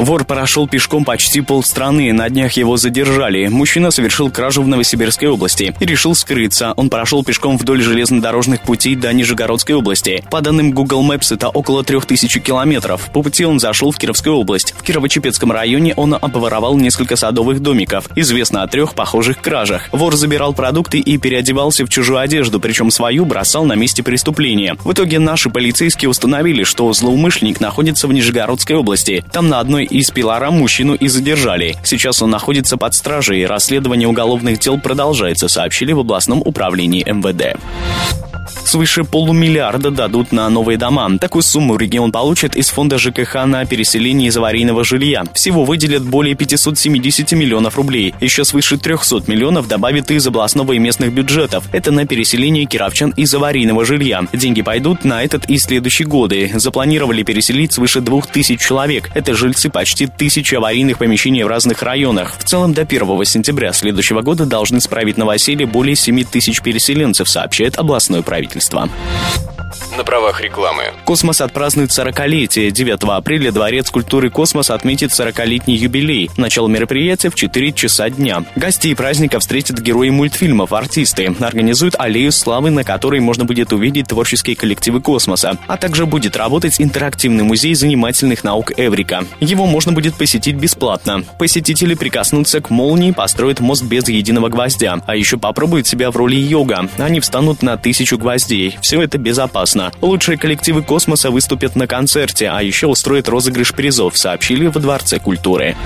Вор прошел пешком почти полстраны, на днях его задержали. Мужчина совершил кражу в Новосибирской области и решил скрыться. Он прошел пешком вдоль железнодорожных путей до Нижегородской области. По данным Google Maps, это около 3000 километров. По пути он зашел в Кировскую область. В Кирово-Чепецком районе он обворовал несколько садовых домиков. Известно о трех похожих кражах. Вор забирал продукты и переодевался в чужую одежду, причем свою бросал на месте преступления. В итоге наши полицейские установили, что злоумышленник находится в Нижегородской области. Там на одной из Пилара мужчину и задержали. Сейчас он находится под стражей, расследование уголовных дел продолжается, сообщили в областном управлении МВД. Свыше полумиллиарда дадут на новые дома. Такую сумму регион получит из фонда ЖКХ на переселение из аварийного жилья. Всего выделят более 570 миллионов рублей. Еще свыше 300 миллионов добавят из областного и местных бюджетов. Это на переселение кировчан из аварийного жилья. Деньги пойдут на этот и следующие годы. Запланировали переселить свыше 2000 человек. Это жильцы почти тысячи аварийных помещений в разных районах. В целом до 1 сентября следующего года должны справить новоселье более 7 тысяч переселенцев, сообщает областной правительства на правах рекламы. Космос отпразднует 40-летие. 9 апреля Дворец культуры «Космос» отметит 40-летний юбилей. Начало мероприятия в 4 часа дня. Гостей праздника встретят герои мультфильмов, артисты. Организуют аллею славы, на которой можно будет увидеть творческие коллективы космоса. А также будет работать интерактивный музей занимательных наук «Эврика». Его можно будет посетить бесплатно. Посетители прикоснутся к молнии, построят мост без единого гвоздя. А еще попробуют себя в роли йога. Они встанут на тысячу гвоздей. Все это безопасно Лучшие коллективы космоса выступят на концерте, а еще устроят розыгрыш призов, сообщили в Дворце культуры.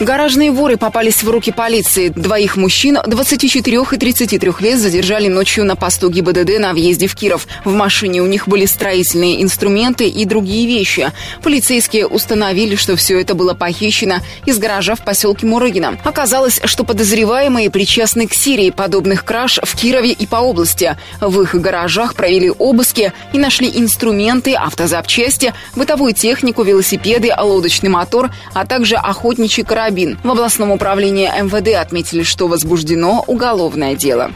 Гаражные воры попались в руки полиции. Двоих мужчин 24 и 33 лет задержали ночью на посту ГИБДД на въезде в Киров. В машине у них были строительные инструменты и другие вещи. Полицейские установили, что все это было похищено из гаража в поселке Мурыгина. Оказалось, что подозреваемые причастны к серии подобных краж в Кирове и по области. В их гаражах провели обыски и нашли инструменты, автозапчасти, бытовую технику, велосипеды, лодочный мотор, а также охотничий карабин. В областном управлении МВД отметили, что возбуждено уголовное дело.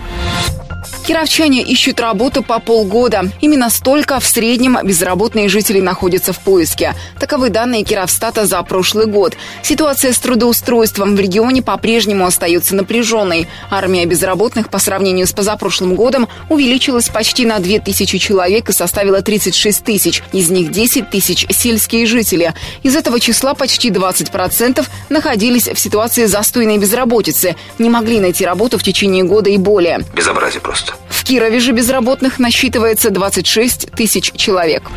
Кировчане ищут работу по полгода. Именно столько в среднем безработные жители находятся в поиске. Таковы данные Кировстата за прошлый год. Ситуация с трудоустройством в регионе по-прежнему остается напряженной. Армия безработных по сравнению с позапрошлым годом увеличилась почти на 2000 человек и составила 36 тысяч. Из них 10 тысяч – сельские жители. Из этого числа почти 20% находились в ситуации застойной безработицы, не могли найти работу в течение года и более. Безобразие просто. В Кирове же безработных насчитывается 26 тысяч человек.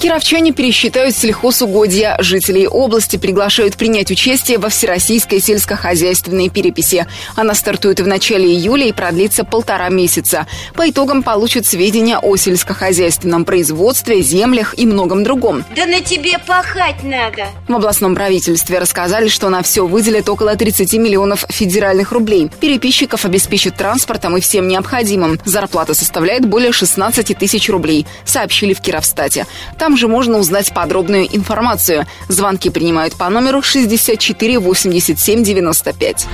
Кировчане пересчитают сельхозугодья. Жителей области приглашают принять участие во Всероссийской сельскохозяйственной переписи. Она стартует в начале июля и продлится полтора месяца. По итогам получат сведения о сельскохозяйственном производстве, землях и многом другом. Да на тебе пахать надо. В областном правительстве рассказали, что на все выделят около 30 миллионов федеральных рублей. Переписчиков обеспечат транспортом и всем необходимым. Зарплата составляет более 16 тысяч рублей, сообщили в Кировстате. Там там же можно узнать подробную информацию. Звонки принимают по номеру 64 87 95.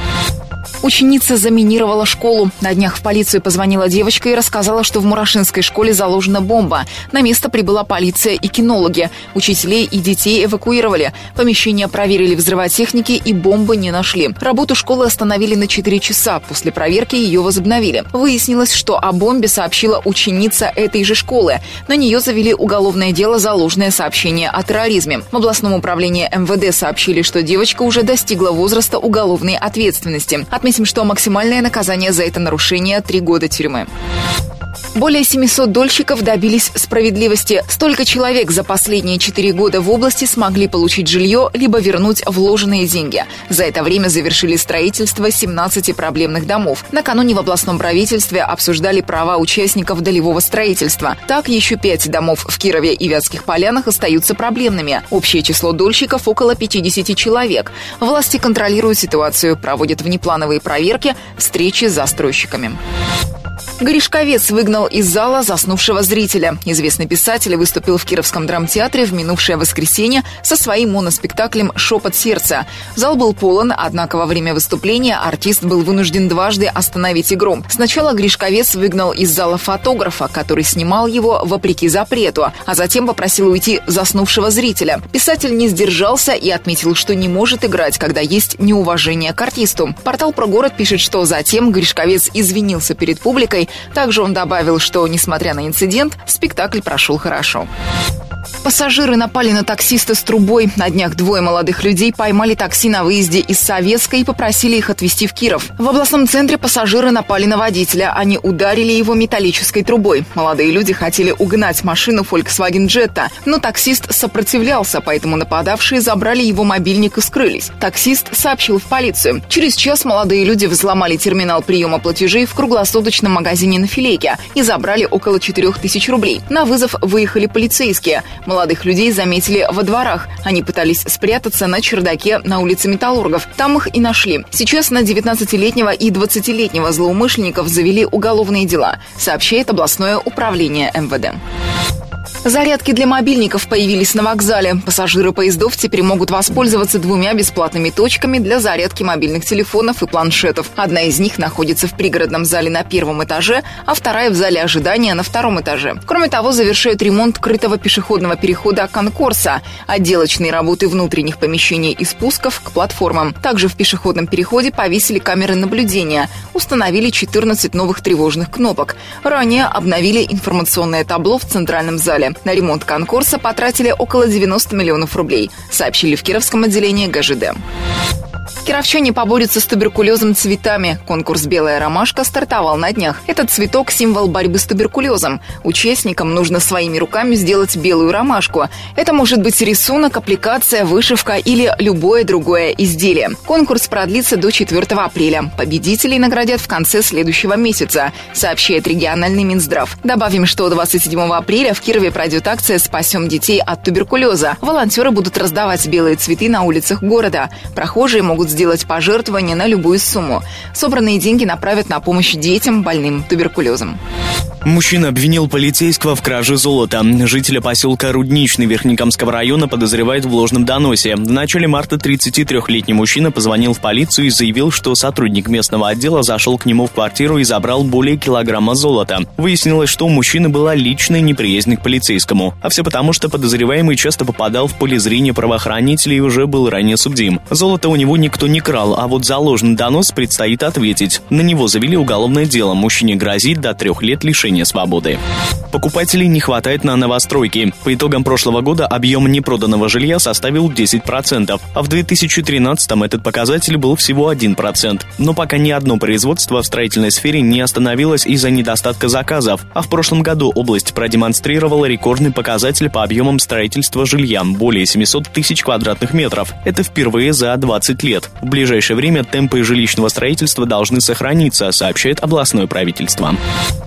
Ученица заминировала школу. На днях в полицию позвонила девочка и рассказала, что в Мурашинской школе заложена бомба. На место прибыла полиция и кинологи. Учителей и детей эвакуировали. Помещение проверили взрывотехники и бомбы не нашли. Работу школы остановили на 4 часа. После проверки ее возобновили. Выяснилось, что о бомбе сообщила ученица этой же школы. На нее завели уголовное дело за ложное сообщение о терроризме. В областном управлении МВД сообщили, что девочка уже достигла возраста уголовной ответственности. Отметим, что максимальное наказание за это нарушение – три года тюрьмы. Более 700 дольщиков добились справедливости. Столько человек за последние четыре года в области смогли получить жилье, либо вернуть вложенные деньги. За это время завершили строительство 17 проблемных домов. Накануне в областном правительстве обсуждали права участников долевого строительства. Так, еще пять домов в Кирове и Вятских Полянах остаются проблемными. Общее число дольщиков около 50 человек. Власти контролируют ситуацию, проводят внеплановые проверки, встречи с застройщиками. Гришковец выгнал из зала заснувшего зрителя. Известный писатель выступил в Кировском драмтеатре в минувшее воскресенье со своим моноспектаклем «Шепот сердца». Зал был полон, однако во время выступления артист был вынужден дважды остановить игру. Сначала Гришковец выгнал из зала фотографа, который снимал его вопреки запрету, а затем попросил уйти заснувшего зрителя. Писатель не сдержался и отметил, что не может играть, когда есть неуважение к артисту. Портал про город пишет, что затем Гришковец извинился перед публикой. Также он добавил, что, несмотря на инцидент, спектакль прошел хорошо. Пассажиры напали на таксиста с трубой. На днях двое молодых людей поймали такси на выезде из Советской и попросили их отвезти в Киров. В областном центре пассажиры напали на водителя. Они ударили его металлической трубой. Молодые люди хотели угнать машину Volkswagen Jetta, но таксист сопротивлялся, поэтому нападавшие забрали его мобильник и скрылись. Таксист сообщил в полицию. Через час молодые люди взломали терминал приема платежей в круглосуточном магазине на Филейке и забрали около 4000 рублей. На вызов выехали полицейские. Молодых людей заметили во дворах. Они пытались спрятаться на чердаке на улице Металлургов. Там их и нашли. Сейчас на 19-летнего и 20-летнего злоумышленников завели уголовные дела, сообщает областное управление МВД. Зарядки для мобильников появились на вокзале. Пассажиры поездов теперь могут воспользоваться двумя бесплатными точками для зарядки мобильных телефонов и планшетов. Одна из них находится в пригородном зале на первом этаже, а вторая в зале ожидания на втором этаже. Кроме того, завершают ремонт крытого пешеходного перехода «Конкорса», отделочные работы внутренних помещений и спусков к платформам. Также в пешеходном переходе повесили камеры наблюдения, установили 14 новых тревожных кнопок. Ранее обновили информационное табло в центральном зале. На ремонт конкурса потратили около 90 миллионов рублей, сообщили в Кировском отделении ГЖД. Кировчане поборются с туберкулезом цветами. Конкурс «Белая ромашка» стартовал на днях. Этот цветок – символ борьбы с туберкулезом. Участникам нужно своими руками сделать белую ромашку. Это может быть рисунок, аппликация, вышивка или любое другое изделие. Конкурс продлится до 4 апреля. Победителей наградят в конце следующего месяца, сообщает региональный Минздрав. Добавим, что 27 апреля в Кирове пройдет акция «Спасем детей от туберкулеза». Волонтеры будут раздавать белые цветы на улицах города. Прохожие могут сделать пожертвование на любую сумму. Собранные деньги направят на помощь детям, больным туберкулезом. Мужчина обвинил полицейского в краже золота. Жителя поселка Рудничный Верхнекамского района подозревает в ложном доносе. В начале марта 33-летний мужчина позвонил в полицию и заявил, что сотрудник местного отдела зашел к нему в квартиру и забрал более килограмма золота. Выяснилось, что у мужчины была личная неприязнь к полицейскому. А все потому, что подозреваемый часто попадал в поле зрения правоохранителей и уже был ранее судим. Золото у него никто не крал, а вот за ложный донос предстоит ответить. На него завели уголовное дело. Мужчине грозит до трех лет лишения лишения свободы. Покупателей не хватает на новостройки. По итогам прошлого года объем непроданного жилья составил 10%, а в 2013 этот показатель был всего 1%. Но пока ни одно производство в строительной сфере не остановилось из-за недостатка заказов, а в прошлом году область продемонстрировала рекордный показатель по объемам строительства жилья – более 700 тысяч квадратных метров. Это впервые за 20 лет. В ближайшее время темпы жилищного строительства должны сохраниться, сообщает областное правительство.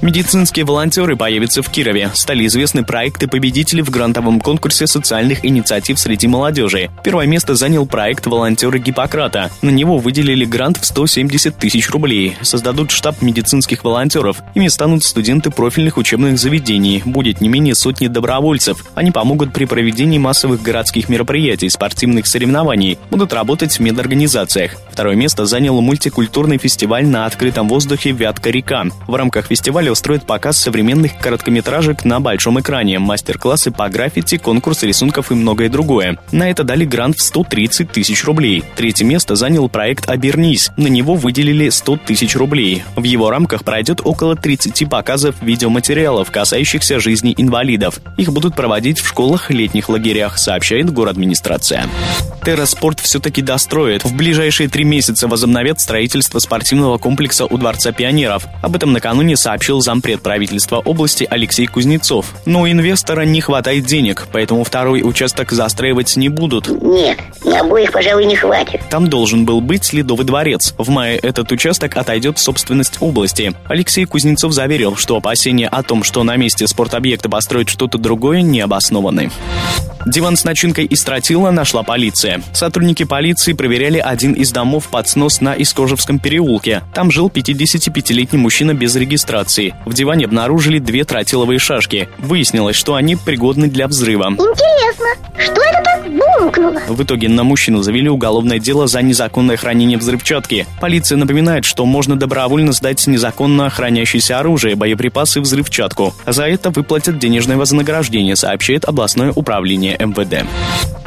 Медицинские Российские волонтеры появятся в Кирове. Стали известны проекты победителей в грантовом конкурсе социальных инициатив среди молодежи. Первое место занял проект «Волонтеры Гиппократа». На него выделили грант в 170 тысяч рублей. Создадут штаб медицинских волонтеров. Ими станут студенты профильных учебных заведений. Будет не менее сотни добровольцев. Они помогут при проведении массовых городских мероприятий, спортивных соревнований. Будут работать в медорганизациях. Второе место занял мультикультурный фестиваль на открытом воздухе «Вятка-река». В рамках фестиваля устроят показ показ современных короткометражек на большом экране, мастер-классы по граффити, конкурс рисунков и многое другое. На это дали грант в 130 тысяч рублей. Третье место занял проект «Обернись». На него выделили 100 тысяч рублей. В его рамках пройдет около 30 показов видеоматериалов, касающихся жизни инвалидов. Их будут проводить в школах, летних лагерях, сообщает город администрация. Терраспорт все-таки достроит. В ближайшие три месяца возобновят строительство спортивного комплекса у Дворца пионеров. Об этом накануне сообщил зампред правительства области Алексей Кузнецов. Но у инвестора не хватает денег, поэтому второй участок застраивать не будут. Нет, на обоих, пожалуй, не хватит. Там должен был быть Ледовый дворец. В мае этот участок отойдет в собственность области. Алексей Кузнецов заверил, что опасения о том, что на месте спортобъекта построить что-то другое, не обоснованы. Диван с начинкой из тротила нашла полиция. Сотрудники полиции проверяли один из домов под снос на Искожевском переулке. Там жил 55-летний мужчина без регистрации. В диване обнаружили две тротиловые шашки. Выяснилось, что они пригодны для взрыва. Интересно, что это так бумкнуло? В итоге на мужчину завели уголовное дело за незаконное хранение взрывчатки. Полиция напоминает, что можно добровольно сдать незаконно хранящееся оружие, боеприпасы, взрывчатку. За это выплатят денежное вознаграждение, сообщает областное управление МВД.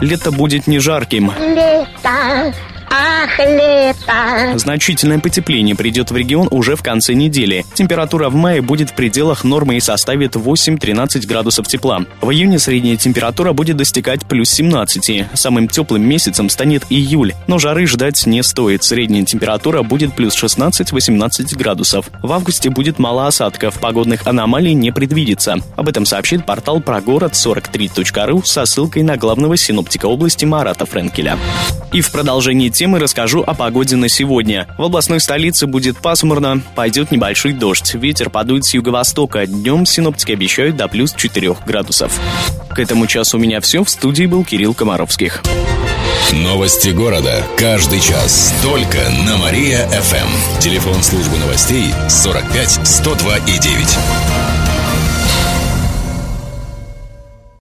Лето будет не жарким. Лето, ах, лето. Значительное потепление придет в регион уже в конце недели. Температура в мае будет в пределах нормы и составит 8-13 градусов тепла. В июне средняя температура будет достигать плюс 17. Самым теплым месяцем станет июль, но жары ждать не стоит. Средняя температура будет плюс 16-18 градусов. В августе будет мало осадков, погодных аномалий не предвидится. Об этом сообщит портал про город 43.ru со ссылкой на главного синоптика области Марата Френкеля. И в продолжении темы расскажу о погоде на сегодня. В областной столице будет пасмурно, пойдет небольшой дождь. Ветер подует с юго-востока. Днем синоптики обещают до плюс 4 градусов. К этому часу у меня все. В студии был Кирилл Комаровских. Новости города. Каждый час. Только на Мария-ФМ. Телефон службы новостей 45 102 и 9.